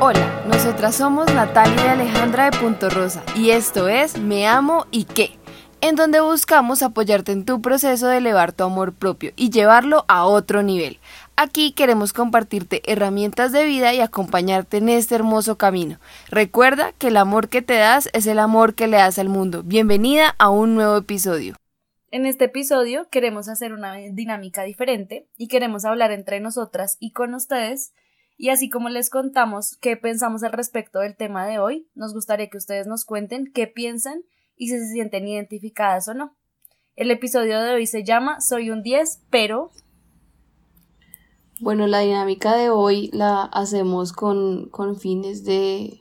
Hola, nosotras somos Natalia y Alejandra de Punto Rosa y esto es Me Amo y qué, en donde buscamos apoyarte en tu proceso de elevar tu amor propio y llevarlo a otro nivel. Aquí queremos compartirte herramientas de vida y acompañarte en este hermoso camino. Recuerda que el amor que te das es el amor que le das al mundo. Bienvenida a un nuevo episodio. En este episodio queremos hacer una dinámica diferente y queremos hablar entre nosotras y con ustedes y así como les contamos qué pensamos al respecto del tema de hoy, nos gustaría que ustedes nos cuenten qué piensan y si se sienten identificadas o no. El episodio de hoy se llama Soy un 10, pero... Bueno, la dinámica de hoy la hacemos con, con fines de,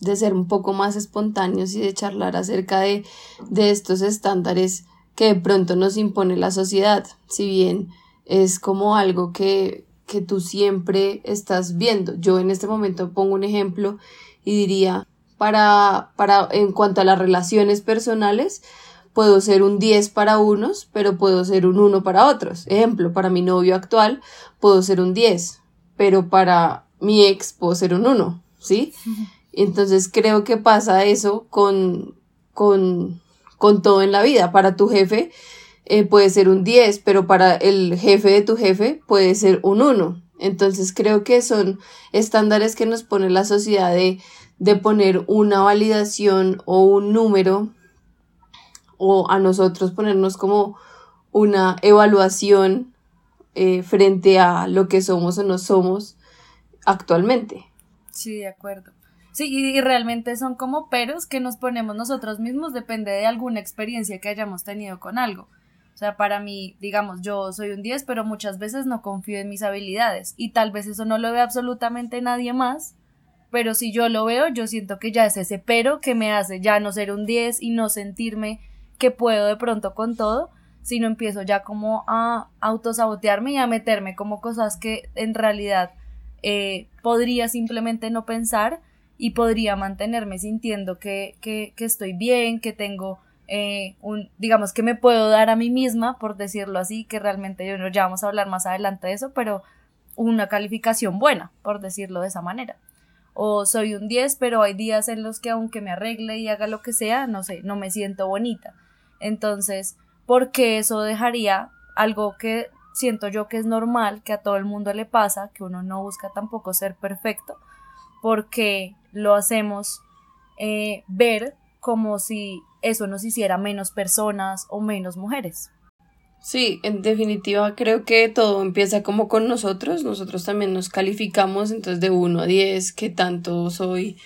de ser un poco más espontáneos y de charlar acerca de, de estos estándares que de pronto nos impone la sociedad, si bien es como algo que que tú siempre estás viendo. Yo en este momento pongo un ejemplo y diría, para, para, en cuanto a las relaciones personales, puedo ser un 10 para unos, pero puedo ser un 1 para otros. Ejemplo, para mi novio actual, puedo ser un 10, pero para mi ex puedo ser un 1, ¿sí? Entonces creo que pasa eso con, con, con todo en la vida. Para tu jefe, eh, puede ser un 10, pero para el jefe de tu jefe puede ser un 1. Entonces creo que son estándares que nos pone la sociedad de, de poner una validación o un número o a nosotros ponernos como una evaluación eh, frente a lo que somos o no somos actualmente. Sí, de acuerdo. Sí, y realmente son como peros que nos ponemos nosotros mismos, depende de alguna experiencia que hayamos tenido con algo. O sea, para mí, digamos, yo soy un 10, pero muchas veces no confío en mis habilidades. Y tal vez eso no lo ve absolutamente nadie más, pero si yo lo veo, yo siento que ya es ese pero que me hace ya no ser un 10 y no sentirme que puedo de pronto con todo, sino empiezo ya como a autosabotearme y a meterme como cosas que en realidad eh, podría simplemente no pensar y podría mantenerme sintiendo que, que, que estoy bien, que tengo eh, un, digamos que me puedo dar a mí misma, por decirlo así, que realmente yo, ya vamos a hablar más adelante de eso, pero una calificación buena, por decirlo de esa manera. O soy un 10, pero hay días en los que aunque me arregle y haga lo que sea, no sé, no me siento bonita. Entonces, ¿por qué eso dejaría algo que siento yo que es normal, que a todo el mundo le pasa, que uno no busca tampoco ser perfecto, porque lo hacemos eh, ver como si eso nos hiciera menos personas o menos mujeres. Sí, en definitiva creo que todo empieza como con nosotros, nosotros también nos calificamos entonces de 1 a 10, qué tanto soy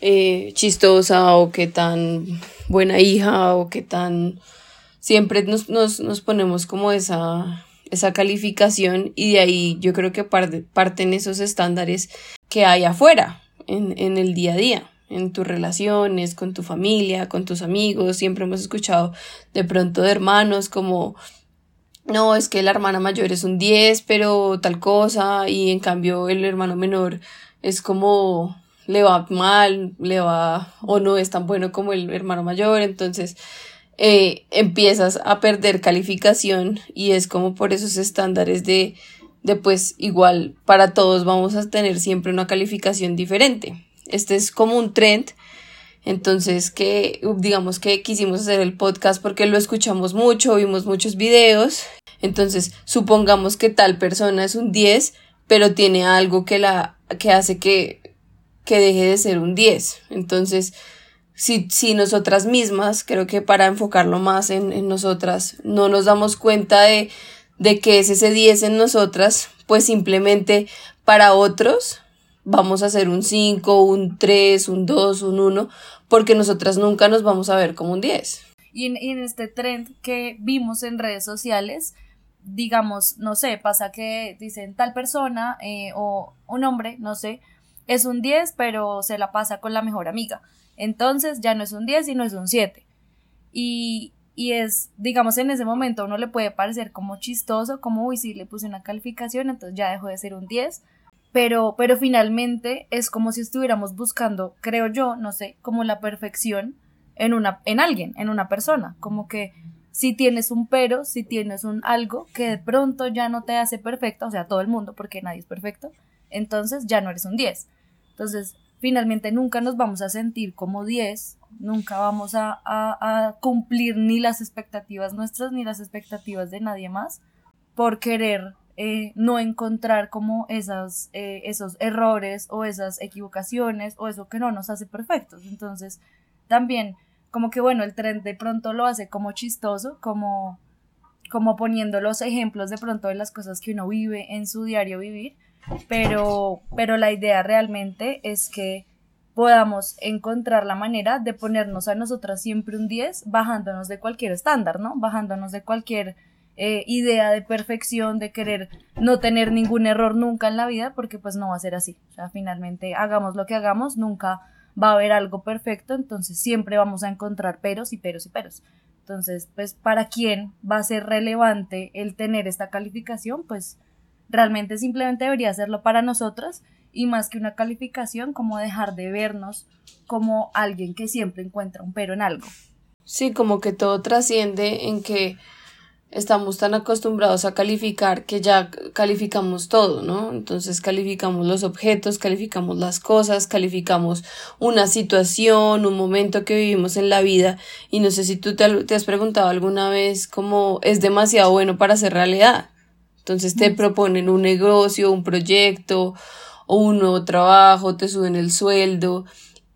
eh, chistosa o qué tan buena hija o qué tan... Siempre nos, nos, nos ponemos como esa, esa calificación y de ahí yo creo que parten esos estándares que hay afuera en, en el día a día en tus relaciones, con tu familia, con tus amigos. Siempre hemos escuchado de pronto de hermanos como, no, es que la hermana mayor es un 10, pero tal cosa, y en cambio el hermano menor es como le va mal, le va o no es tan bueno como el hermano mayor, entonces eh, empiezas a perder calificación y es como por esos estándares de, de pues igual para todos vamos a tener siempre una calificación diferente. Este es como un trend. Entonces, que digamos que quisimos hacer el podcast porque lo escuchamos mucho, vimos muchos videos. Entonces, supongamos que tal persona es un 10, pero tiene algo que la que hace que, que deje de ser un 10. Entonces, si, si nosotras mismas, creo que para enfocarlo más en, en nosotras, no nos damos cuenta de, de que es ese 10 en nosotras, pues simplemente para otros vamos a hacer un 5, un 3, un 2, un 1, porque nosotras nunca nos vamos a ver como un 10. Y en, en este trend que vimos en redes sociales, digamos, no sé, pasa que dicen tal persona eh, o un hombre, no sé, es un 10, pero se la pasa con la mejor amiga. Entonces ya no es un 10, sino es un 7. Y, y es, digamos, en ese momento uno le puede parecer como chistoso, como, uy, si le puse una calificación, entonces ya dejó de ser un 10 pero, pero finalmente es como si estuviéramos buscando, creo yo, no sé, como la perfección en una, en alguien, en una persona, como que si tienes un pero, si tienes un algo que de pronto ya no te hace perfecto, o sea, todo el mundo, porque nadie es perfecto, entonces ya no eres un 10. Entonces, finalmente nunca nos vamos a sentir como 10, nunca vamos a, a, cumplir ni las expectativas nuestras ni las expectativas de nadie más por querer eh, no encontrar como esas, eh, esos errores o esas equivocaciones o eso que no nos hace perfectos. Entonces, también como que bueno, el tren de pronto lo hace como chistoso, como, como poniendo los ejemplos de pronto de las cosas que uno vive en su diario vivir, pero, pero la idea realmente es que podamos encontrar la manera de ponernos a nosotras siempre un 10 bajándonos de cualquier estándar, ¿no? Bajándonos de cualquier eh, idea de perfección, de querer no tener ningún error nunca en la vida, porque pues no va a ser así. O sea, finalmente hagamos lo que hagamos, nunca va a haber algo perfecto, entonces siempre vamos a encontrar peros y peros y peros. Entonces, pues, ¿para quién va a ser relevante el tener esta calificación? Pues realmente simplemente debería serlo para nosotras y más que una calificación, como dejar de vernos como alguien que siempre encuentra un pero en algo. Sí, como que todo trasciende en que estamos tan acostumbrados a calificar que ya calificamos todo, ¿no? Entonces calificamos los objetos, calificamos las cosas, calificamos una situación, un momento que vivimos en la vida y no sé si tú te, te has preguntado alguna vez cómo es demasiado bueno para ser realidad. Entonces te proponen un negocio, un proyecto o un nuevo trabajo, te suben el sueldo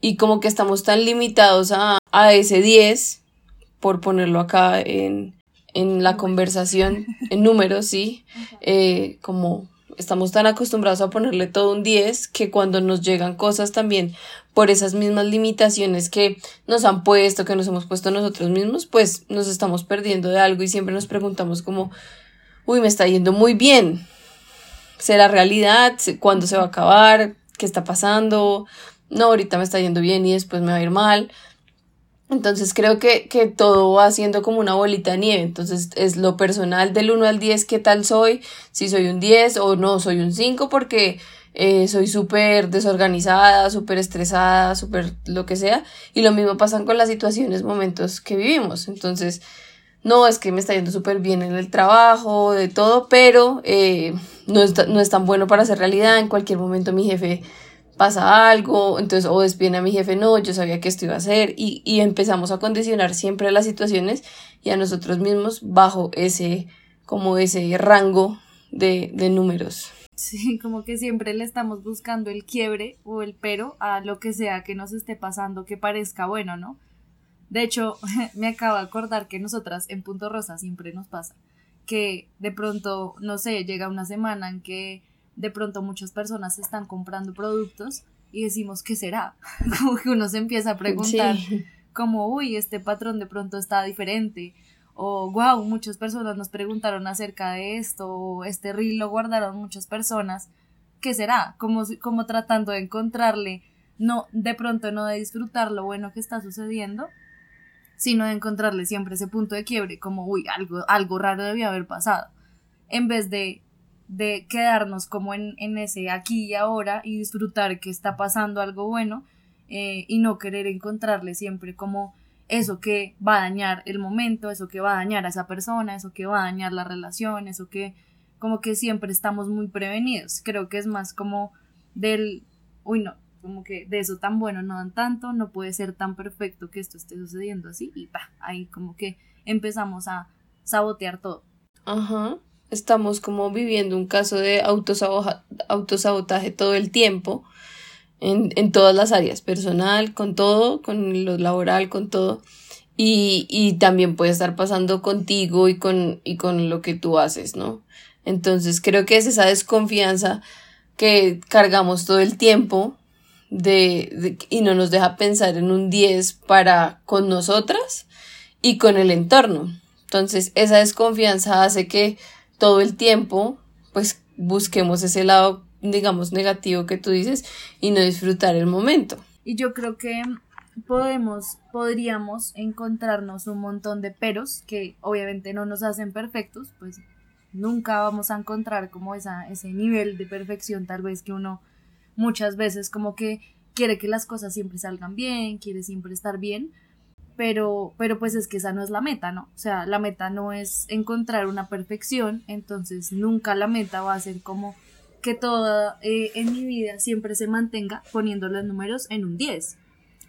y como que estamos tan limitados a, a ese 10, por ponerlo acá en, en la conversación, en números, sí, eh, como estamos tan acostumbrados a ponerle todo un 10 que cuando nos llegan cosas también por esas mismas limitaciones que nos han puesto, que nos hemos puesto nosotros mismos, pues nos estamos perdiendo de algo y siempre nos preguntamos como, uy, me está yendo muy bien. ¿Será realidad? ¿Cuándo se va a acabar? ¿Qué está pasando? No, ahorita me está yendo bien y después me va a ir mal. Entonces creo que, que todo va siendo como una bolita de nieve. Entonces es lo personal del 1 al 10, qué tal soy, si soy un 10 o no soy un 5 porque eh, soy súper desorganizada, súper estresada, súper lo que sea. Y lo mismo pasa con las situaciones, momentos que vivimos. Entonces, no, es que me está yendo súper bien en el trabajo, de todo, pero eh, no, no es tan bueno para hacer realidad. En cualquier momento mi jefe pasa algo, entonces o despiden a mi jefe, no, yo sabía que esto iba a hacer y, y empezamos a condicionar siempre las situaciones y a nosotros mismos bajo ese, como ese rango de, de números. Sí, como que siempre le estamos buscando el quiebre o el pero a lo que sea que nos esté pasando que parezca bueno, ¿no? De hecho, me acabo de acordar que nosotras en Punto Rosa siempre nos pasa que de pronto, no sé, llega una semana en que de pronto muchas personas están comprando productos y decimos, ¿qué será? Como que uno se empieza a preguntar, como, uy, este patrón de pronto está diferente. O, wow, muchas personas nos preguntaron acerca de esto, o este reel lo guardaron muchas personas. ¿Qué será? Como, como tratando de encontrarle, no, de pronto no de disfrutar lo bueno que está sucediendo, sino de encontrarle siempre ese punto de quiebre, como, uy, algo, algo raro debía haber pasado. En vez de de quedarnos como en, ese aquí y ahora y disfrutar que está pasando algo bueno eh, y no querer encontrarle siempre como eso que va a dañar el momento, eso que va a dañar a esa persona, eso que va a dañar la relación, eso que como que siempre estamos muy prevenidos. Creo que es más como del, uy no, como que de eso tan bueno no dan tanto, no puede ser tan perfecto que esto esté sucediendo así y pa, ahí como que empezamos a sabotear todo. Ajá estamos como viviendo un caso de autosabotaje todo el tiempo, en, en, todas las áreas, personal, con todo, con lo laboral, con todo. Y, y también puede estar pasando contigo y con, y con lo que tú haces, ¿no? Entonces creo que es esa desconfianza que cargamos todo el tiempo de, y no nos deja pensar en un 10 para con nosotras y con el entorno. Entonces esa desconfianza hace que todo el tiempo, pues busquemos ese lado, digamos, negativo que tú dices y no disfrutar el momento. Y yo creo que podemos, podríamos encontrarnos un montón de peros que obviamente no nos hacen perfectos, pues nunca vamos a encontrar como esa, ese nivel de perfección tal vez que uno muchas veces como que quiere que las cosas siempre salgan bien, quiere siempre estar bien, pero, pero pues es que esa no es la meta, ¿no? O sea, la meta no es encontrar una perfección, entonces nunca la meta va a ser como que todo eh, en mi vida siempre se mantenga poniendo los números en un 10,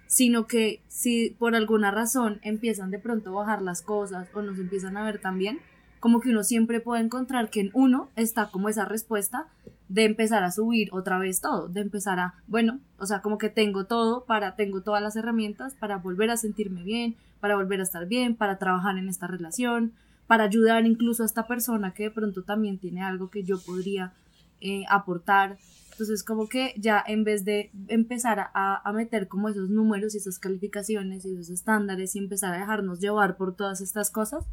sino que si por alguna razón empiezan de pronto a bajar las cosas o nos empiezan a ver también, como que uno siempre puede encontrar que en uno está como esa respuesta de empezar a subir otra vez todo, de empezar a, bueno, o sea, como que tengo todo para, tengo todas las herramientas para volver a sentirme bien, para volver a estar bien, para trabajar en esta relación, para ayudar incluso a esta persona que de pronto también tiene algo que yo podría eh, aportar. Entonces, como que ya en vez de empezar a, a meter como esos números y esas calificaciones y esos estándares y empezar a dejarnos llevar por todas estas cosas,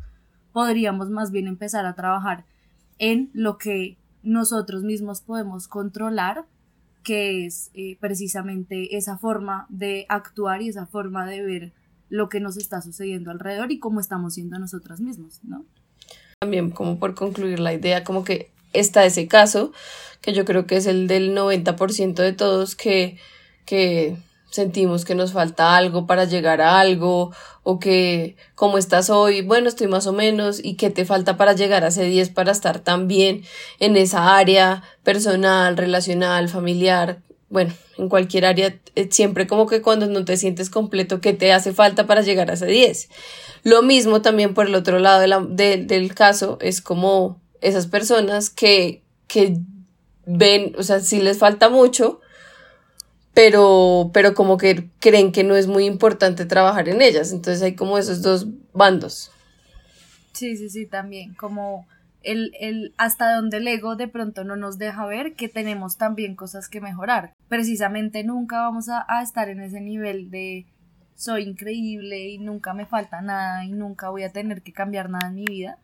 podríamos más bien empezar a trabajar en lo que nosotros mismos podemos controlar, que es eh, precisamente esa forma de actuar y esa forma de ver lo que nos está sucediendo alrededor y cómo estamos siendo nosotras mismos, ¿no? También como por concluir la idea, como que está ese caso, que yo creo que es el del 90% de todos que, que sentimos que nos falta algo para llegar a algo o que como estás hoy, bueno, estoy más o menos y qué te falta para llegar a ese 10 para estar tan bien en esa área personal, relacional, familiar, bueno, en cualquier área, eh, siempre como que cuando no te sientes completo, ¿qué te hace falta para llegar a ese 10? Lo mismo también por el otro lado del caso es como esas personas que, que ven, o sea, si les falta mucho, pero, pero como que creen que no es muy importante trabajar en ellas. Entonces hay como esos dos bandos. Sí, sí, sí, también. Como el, el hasta donde el ego de pronto no nos deja ver que tenemos también cosas que mejorar. Precisamente nunca vamos a, a estar en ese nivel de soy increíble y nunca me falta nada y nunca voy a tener que cambiar nada en mi vida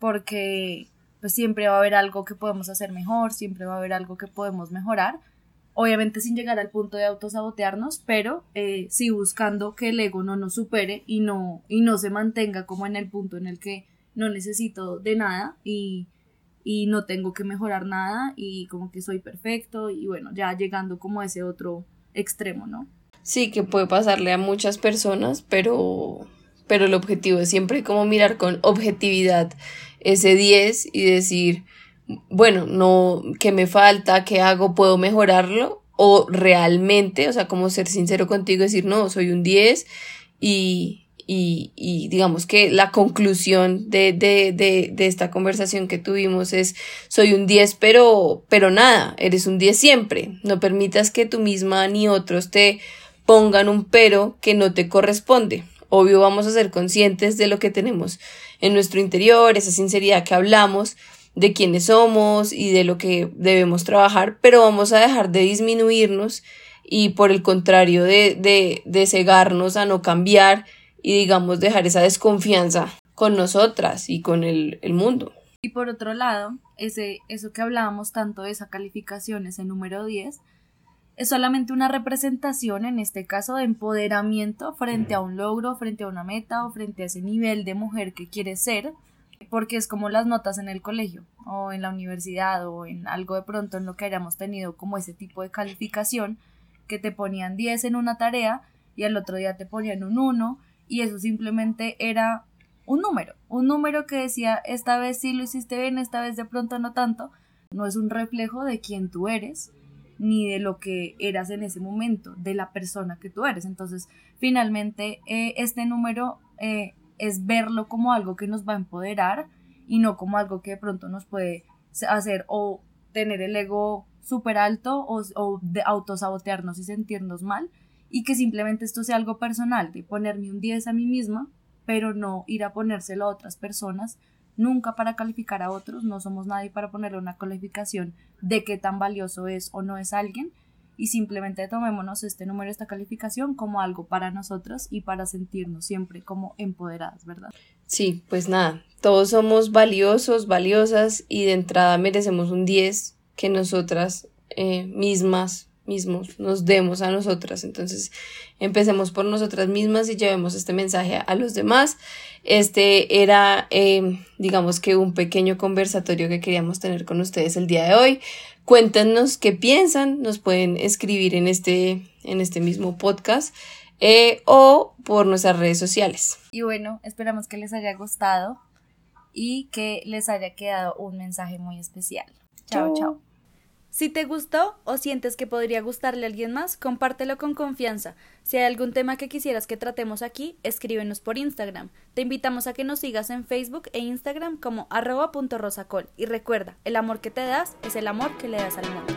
porque pues siempre va a haber algo que podemos hacer mejor, siempre va a haber algo que podemos mejorar obviamente sin llegar al punto de autosabotearnos, pero eh, sí buscando que el ego no nos supere y no, y no se mantenga como en el punto en el que no necesito de nada y, y no tengo que mejorar nada y como que soy perfecto y bueno, ya llegando como a ese otro extremo, ¿no? Sí, que puede pasarle a muchas personas, pero, pero el objetivo es siempre como mirar con objetividad ese 10 y decir, bueno, no, ¿qué me falta? ¿Qué hago? ¿Puedo mejorarlo? O realmente, o sea, como ser sincero contigo, decir, no, soy un 10 y, y, y digamos que la conclusión de, de, de, de esta conversación que tuvimos es, soy un 10, pero, pero nada, eres un 10 siempre. No permitas que tú misma ni otros te pongan un pero que no te corresponde. Obvio, vamos a ser conscientes de lo que tenemos en nuestro interior, esa sinceridad que hablamos, de quiénes somos y de lo que debemos trabajar, pero vamos a dejar de disminuirnos y por el contrario de, de, de cegarnos a no cambiar y digamos dejar esa desconfianza con nosotras y con el, el mundo. Y por otro lado, ese, eso que hablábamos tanto de esa calificación, ese número 10, es solamente una representación, en este caso, de empoderamiento frente a un logro, frente a una meta o frente a ese nivel de mujer que quiere ser, porque es como las notas en el colegio o en la universidad o en algo de pronto en lo que hayamos tenido como ese tipo de calificación que te ponían 10 en una tarea y al otro día te ponían un 1 y eso simplemente era un número, un número que decía esta vez sí lo hiciste bien, esta vez de pronto no tanto, no es un reflejo de quién tú eres ni de lo que eras en ese momento, de la persona que tú eres. Entonces, finalmente, eh, este número eh, es verlo como algo que nos va a empoderar y no como algo que de pronto nos puede hacer o tener el ego súper alto o, o de autosabotearnos y sentirnos mal y que simplemente esto sea algo personal, de ponerme un 10 a mí misma, pero no ir a ponérselo a otras personas, nunca para calificar a otros, no somos nadie para ponerle una calificación de qué tan valioso es o no es alguien, y simplemente tomémonos este número, esta calificación como algo para nosotros y para sentirnos siempre como empoderadas, ¿verdad? Sí, pues nada, todos somos valiosos, valiosas y de entrada merecemos un 10 que nosotras eh, mismas, mismos, nos demos a nosotras. Entonces, empecemos por nosotras mismas y llevemos este mensaje a los demás. Este era, eh, digamos que un pequeño conversatorio que queríamos tener con ustedes el día de hoy. Cuéntanos qué piensan, nos pueden escribir en este, en este mismo podcast eh, o por nuestras redes sociales. Y bueno, esperamos que les haya gustado y que les haya quedado un mensaje muy especial. Chao, chao. Si te gustó o sientes que podría gustarle a alguien más, compártelo con confianza. Si hay algún tema que quisieras que tratemos aquí, escríbenos por Instagram. Te invitamos a que nos sigas en Facebook e Instagram como arroba.rosacol. Y recuerda, el amor que te das es el amor que le das al mundo.